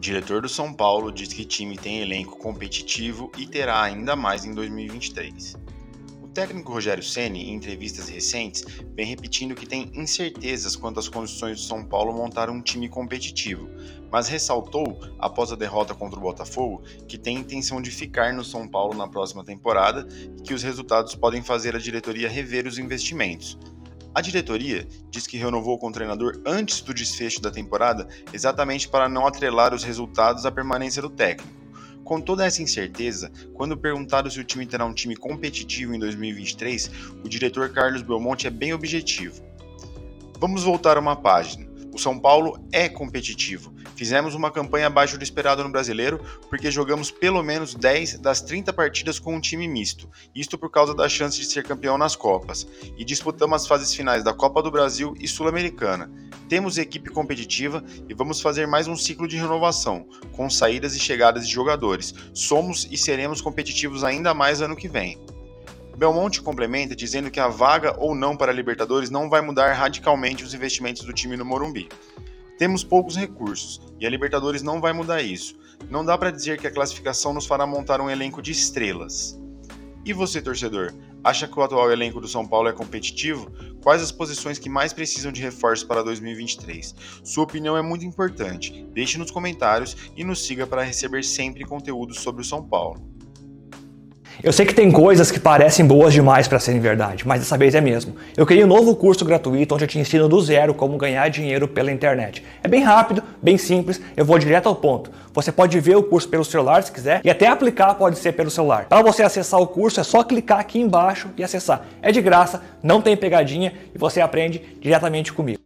Diretor do São Paulo diz que time tem elenco competitivo e terá ainda mais em 2023. O técnico Rogério Ceni, em entrevistas recentes, vem repetindo que tem incertezas quanto às condições do São Paulo montar um time competitivo, mas ressaltou, após a derrota contra o Botafogo, que tem intenção de ficar no São Paulo na próxima temporada e que os resultados podem fazer a diretoria rever os investimentos. A diretoria diz que renovou com o treinador antes do desfecho da temporada, exatamente para não atrelar os resultados à permanência do técnico. Com toda essa incerteza, quando perguntado se o time terá um time competitivo em 2023, o diretor Carlos Belmonte é bem objetivo. Vamos voltar uma página. O São Paulo é competitivo. Fizemos uma campanha abaixo do esperado no brasileiro porque jogamos pelo menos 10 das 30 partidas com um time misto, isto por causa da chance de ser campeão nas Copas, e disputamos as fases finais da Copa do Brasil e Sul-Americana. Temos equipe competitiva e vamos fazer mais um ciclo de renovação, com saídas e chegadas de jogadores. Somos e seremos competitivos ainda mais ano que vem. Belmonte complementa dizendo que a vaga ou não para a Libertadores não vai mudar radicalmente os investimentos do time no Morumbi. Temos poucos recursos e a Libertadores não vai mudar isso. Não dá para dizer que a classificação nos fará montar um elenco de estrelas. E você, torcedor, acha que o atual elenco do São Paulo é competitivo? Quais as posições que mais precisam de reforço para 2023? Sua opinião é muito importante. Deixe nos comentários e nos siga para receber sempre conteúdos sobre o São Paulo. Eu sei que tem coisas que parecem boas demais para serem verdade, mas dessa vez é mesmo. Eu criei um novo curso gratuito onde eu te ensino do zero como ganhar dinheiro pela internet. É bem rápido, bem simples, eu vou direto ao ponto. Você pode ver o curso pelo celular se quiser e até aplicar pode ser pelo celular. Para você acessar o curso é só clicar aqui embaixo e acessar. É de graça, não tem pegadinha e você aprende diretamente comigo.